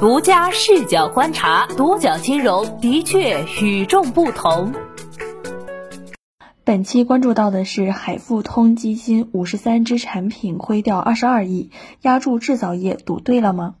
独家视角观察，独角金融的确与众不同。本期关注到的是海富通基金五十三只产品亏掉二十二亿，压住制造业，赌对了吗？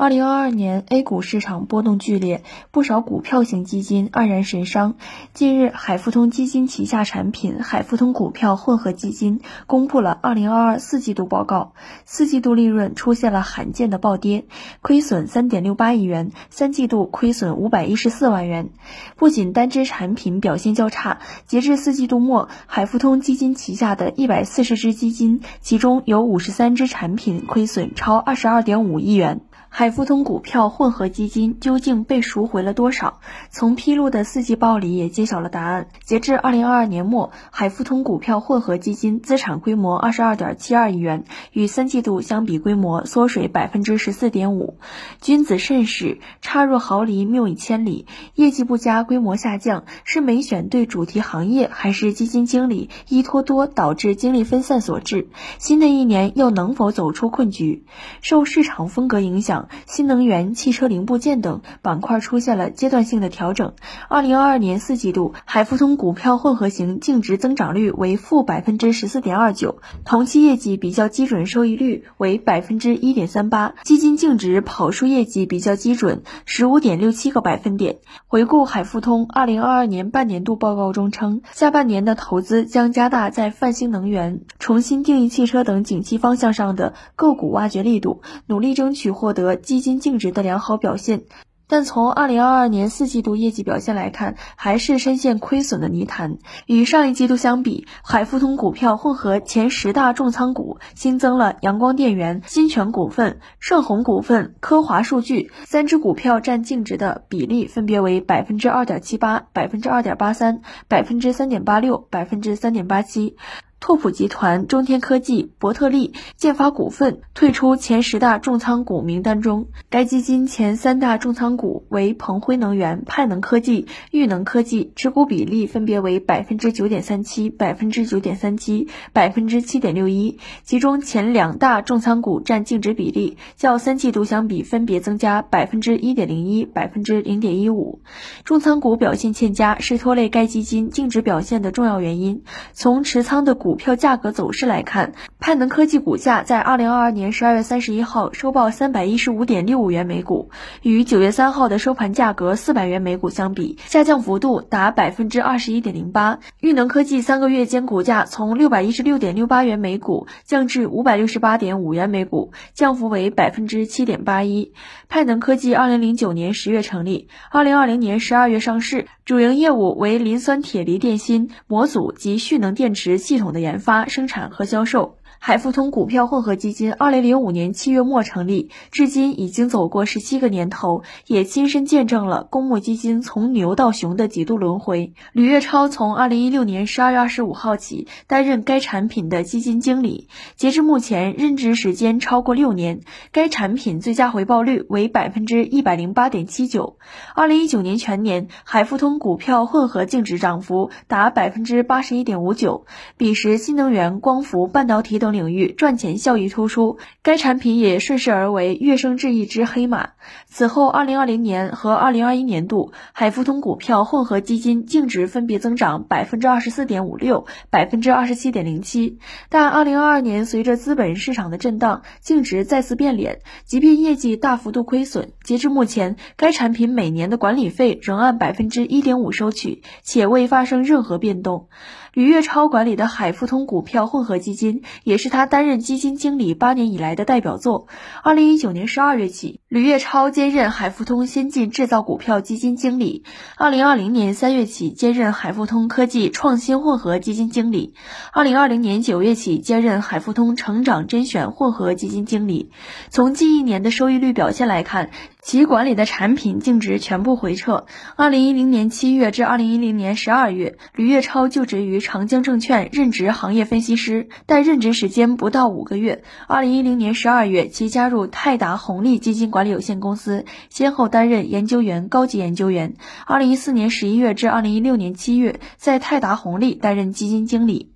二零二二年 A 股市场波动剧烈，不少股票型基金黯然神伤。近日，海富通基金旗下产品海富通股票混合基金公布了二零二二四季度报告，四季度利润出现了罕见的暴跌，亏损三点六八亿元，三季度亏损五百一十四万元。不仅单只产品表现较差，截至四季度末，海富通基金旗下的一百四十只基金，其中有五十三只产品亏损超二十二点五亿元。海富通股票混合基金究竟被赎回了多少？从披露的四季报里也揭晓了答案。截至二零二二年末，海富通股票混合基金资产规模二十二点七二亿元，与三季度相比规模缩水百分之十四点五。君子慎始，差若毫厘，谬以千里。业绩不佳，规模下降，是没选对主题行业，还是基金经理依托多导致精力分散所致？新的一年又能否走出困局？受市场风格影响。新能源、汽车零部件等板块出现了阶段性的调整。二零二二年四季度，海富通股票混合型净值增长率为负百分之十四点二九，同期业绩比较基准收益率为百分之一点三八，基金净值跑输业绩比较基准十五点六七个百分点。回顾海富通二零二二年半年度报告中称，下半年的投资将加大在泛新能源、重新定义汽车等景气方向上的个股挖掘力度，努力争取获得。基金净值的良好表现，但从二零二二年四季度业绩表现来看，还是深陷亏损的泥潭。与上一季度相比，海富通股票混合前十大重仓股新增了阳光电源、新泉股份、盛虹股份、科华数据三只股票，占净值的比例分别为百分之二点七八、百分之二点八三、百分之三点八六、百分之三点八七。拓普集团、中天科技、伯特利、建发股份退出前十大重仓股名单中。该基金前三大重仓股为鹏辉能源、派能科技、裕能科技，持股比例分别为百分之九点三七、百分之九点三七、百分之七点六一。其中前两大重仓股占净值比例较三季度相比分别增加百分之一点零一、百分之零点一五。重仓股表现欠佳是拖累该基金净值表现的重要原因。从持仓的股。股票价格走势来看，派能科技股价在二零二二年十二月三十一号收报三百一十五点六五元每股，与九月三号的收盘价格四百元每股相比，下降幅度达百分之二十一点零八。裕能科技三个月间股价从六百一十六点六八元每股降至五百六十八点五元每股，降幅为百分之七点八一。派能科技二零零九年十月成立，二零二零年十二月上市，主营业务为磷酸铁锂电芯模组及蓄能电池系统的。研发、生产和销售。海富通股票混合基金二零零五年七月末成立，至今已经走过十七个年头，也亲身见证了公募基金从牛到熊的几度轮回。吕月超从二零一六年十二月二十五号起担任该产品的基金经理，截至目前任职时间超过六年。该产品最佳回报率为百分之一百零八点七九。二零一九年全年，海富通股票混合净值涨幅达百分之八十一点五九。彼时，新能源、光伏、半导体等。领域赚钱效益突出，该产品也顺势而为跃升至一只黑马。此后，二零二零年和二零二一年度，海富通股票混合基金净值分别增长百分之二十四点五六、百分之二十七点零七。但二零二二年随着资本市场的震荡，净值再次变脸。即便业绩大幅度亏损，截至目前，该产品每年的管理费仍按百分之一点五收取，且未发生任何变动。吕月超管理的海富通股票混合基金，也是他担任基金经理八年以来的代表作。二零一九年十二月起，吕月超兼任海富通先进制造股票基金经理；二零二零年三月起，兼任海富通科技创新混合基金经理；二零二零年九月起，兼任海富通成长甄选混合基金经理。从近一年的收益率表现来看，其管理的产品净值全部回撤。二零一零年七月至二零一零年十二月，吕月超就职于长江证券，任职行业分析师，但任职时间不到五个月。二零一零年十二月，其加入泰达红利基金管理有限公司，先后担任研究员、高级研究员。二零一四年十一月至二零一六年七月，在泰达红利担任基金经理。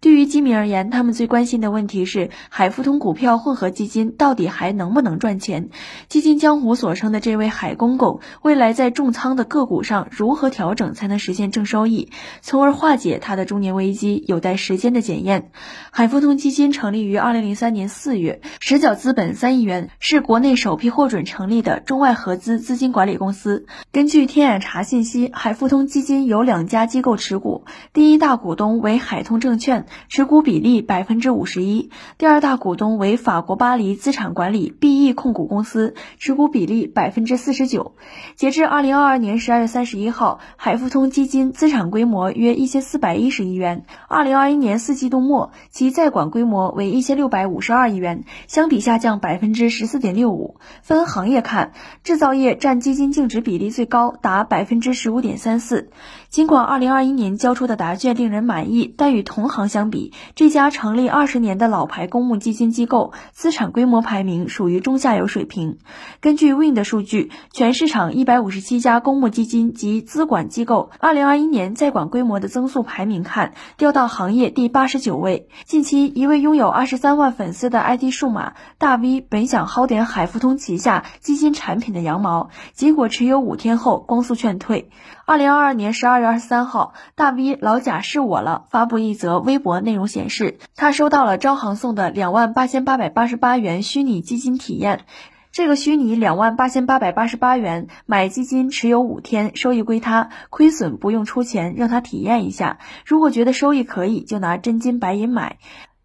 对于基民而言，他们最关心的问题是海富通股票混合基金到底还能不能赚钱？基金江湖所称的这位海公公，未来在重仓的个股上如何调整才能实现正收益，从而化解他的中年危机，有待时间的检验。海富通基金成立于二零零三年四月，实缴资本三亿元，是国内首批获准成立的中外合资资金管理公司。根据天眼查信息，海富通基金有两家机构持股，第一大股东为海通证券，持股比例百分之五十一；第二大股东为法国巴黎资产管理 BE 控股公司，持股比例百分之四十九。截至二零二二年十二月三十一号，海富通基金资产规模约一千四百一十亿元。二零二一年四季度末，其在管规模为一千六百五十二亿元，相比下降百分之十四点六五。分行业看，制造业占基金净值比例最高，达百分之十五点三四。尽管二零二一年交出的答卷令人满意，但与同行相相比，这家成立二十年的老牌公募基金机构资产规模排名属于中下游水平。根据 Win 的数据，全市场一百五十七家公募基金及资管机构，二零二一年在管规模的增速排名看，掉到行业第八十九位。近期，一位拥有二十三万粉丝的 IT 数码大 V 本想薅点海富通旗下基金产品的羊毛，结果持有五天后光速劝退。二零二二年十二月二十三号，大 V 老贾是我了发布一则微博，内容显示他收到了招行送的两万八千八百八十八元虚拟基金体验。这个虚拟两万八千八百八十八元买基金持有五天，收益归他，亏损不用出钱，让他体验一下。如果觉得收益可以，就拿真金白银买。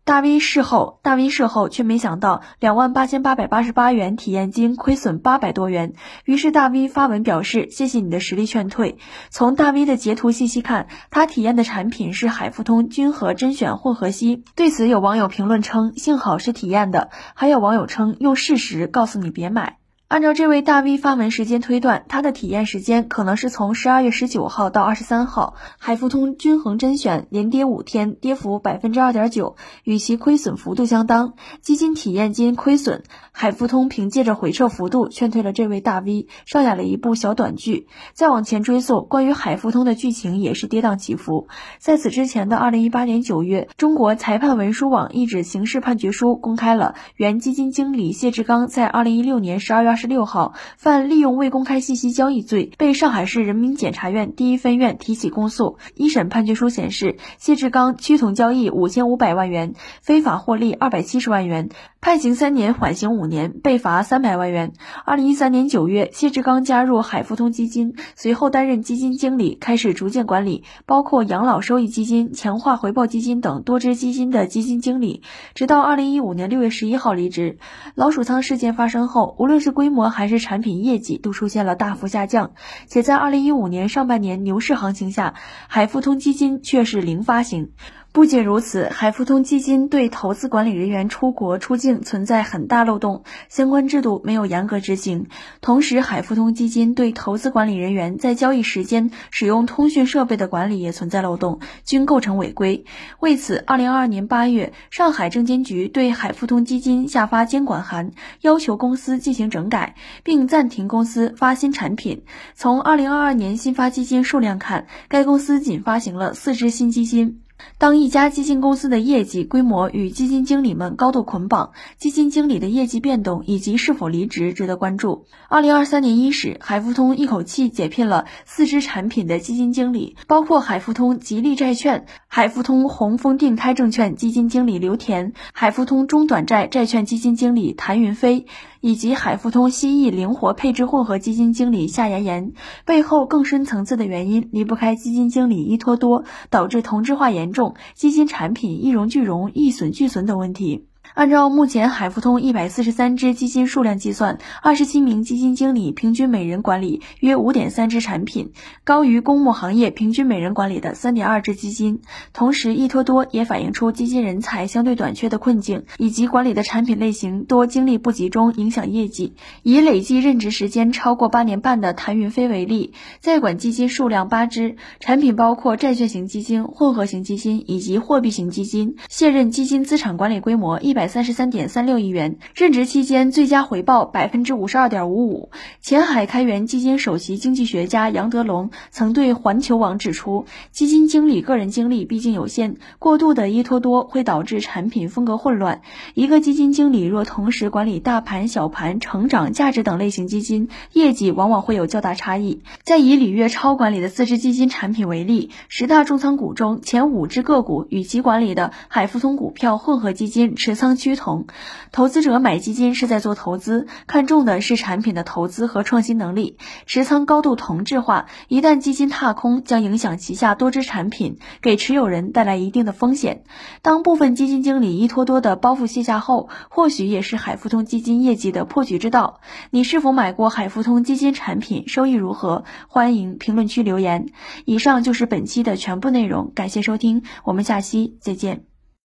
大 V 事后，大 V 事后却没想到两万八千八百八十八元体验金亏损八百多元，于是大 V 发文表示谢谢你的实力劝退。从大 V 的截图信息看，他体验的产品是海富通君和甄选混合息。对此，有网友评论称幸好是体验的，还有网友称用事实告诉你别买。按照这位大 V 发文时间推断，他的体验时间可能是从十二月十九号到二十三号。海富通均衡甄选连跌五天，跌幅百分之二点九，与其亏损幅度相当。基金体验金亏损，海富通凭借着回撤幅度劝退了这位大 V，上演了一部小短剧。再往前追溯，关于海富通的剧情也是跌宕起伏。在此之前的二零一八年九月，中国裁判文书网一纸刑事判决书公开了原基金经理谢志刚在二零一六年十二月二十。六号犯利用未公开信息交易罪，被上海市人民检察院第一分院提起公诉。一审判决书显示，谢志刚趋同交易五千五百万元，非法获利二百七十万元，判刑三年，缓刑五年，被罚三百万元。二零一三年九月，谢志刚加入海富通基金，随后担任基金经理，开始逐渐管理包括养老收益基金、强化回报基金等多只基金的基金经理，直到二零一五年六月十一号离职。老鼠仓事件发生后，无论是规模还是产品业绩都出现了大幅下降，且在二零一五年上半年牛市行情下，海富通基金却是零发行。不仅如此，海富通基金对投资管理人员出国出境存在很大漏洞，相关制度没有严格执行。同时，海富通基金对投资管理人员在交易时间使用通讯设备的管理也存在漏洞，均构成违规。为此，二零二二年八月，上海证监局对海富通基金下发监管函，要求公司进行整改，并暂停公司发新产品。从二零二二年新发基金数量看，该公司仅发行了四只新基金。当一家基金公司的业绩规模与基金经理们高度捆绑，基金经理的业绩变动以及是否离职值得关注。二零二三年伊始，海富通一口气解聘了四只产品的基金经理，包括海富通吉利债券、海富通红枫定开证券基金经理刘田、海富通中短债债券基金经理谭云飞。以及海富通蜥蜴灵活配置混合基金经理夏炎炎，背后更深层次的原因离不开基金经理一拖多，导致同质化严重，基金产品一荣俱荣、一损俱损等问题。按照目前海富通一百四十三只基金数量计算，二十七名基金经理平均每人管理约五点三只产品，高于公募行业平均每人管理的三点二只基金。同时，易托多也反映出基金人才相对短缺的困境，以及管理的产品类型多精力不集中，影响业绩。以累计任职时间超过八年半的谭云飞为例，在管基金数量八只，产品包括债券型基金、混合型基金以及货币型基金，现任基金资产管理规模一百。百三十三点三六亿元，任职期间最佳回报百分之五十二点五五。前海开源基金首席经济学家杨德龙曾对环球网指出，基金经理个人精力毕竟有限，过度的依托多会导致产品风格混乱。一个基金经理若同时管理大盘、小盘、成长、价值等类型基金，业绩往往会有较大差异。再以李月超管理的四只基金产品为例，十大重仓股中前五只个股与其管理的海富通股票混合基金持仓仓趋同。投资者买基金是在做投资，看重的是产品的投资和创新能力。持仓高度同质化，一旦基金踏空，将影响旗下多只产品，给持有人带来一定的风险。当部分基金经理依托多的包袱卸下后，或许也是海富通基金业绩的破局之道。你是否买过海富通基金产品？收益如何？欢迎评论区留言。以上就是本期的全部内容，感谢收听，我们下期再见。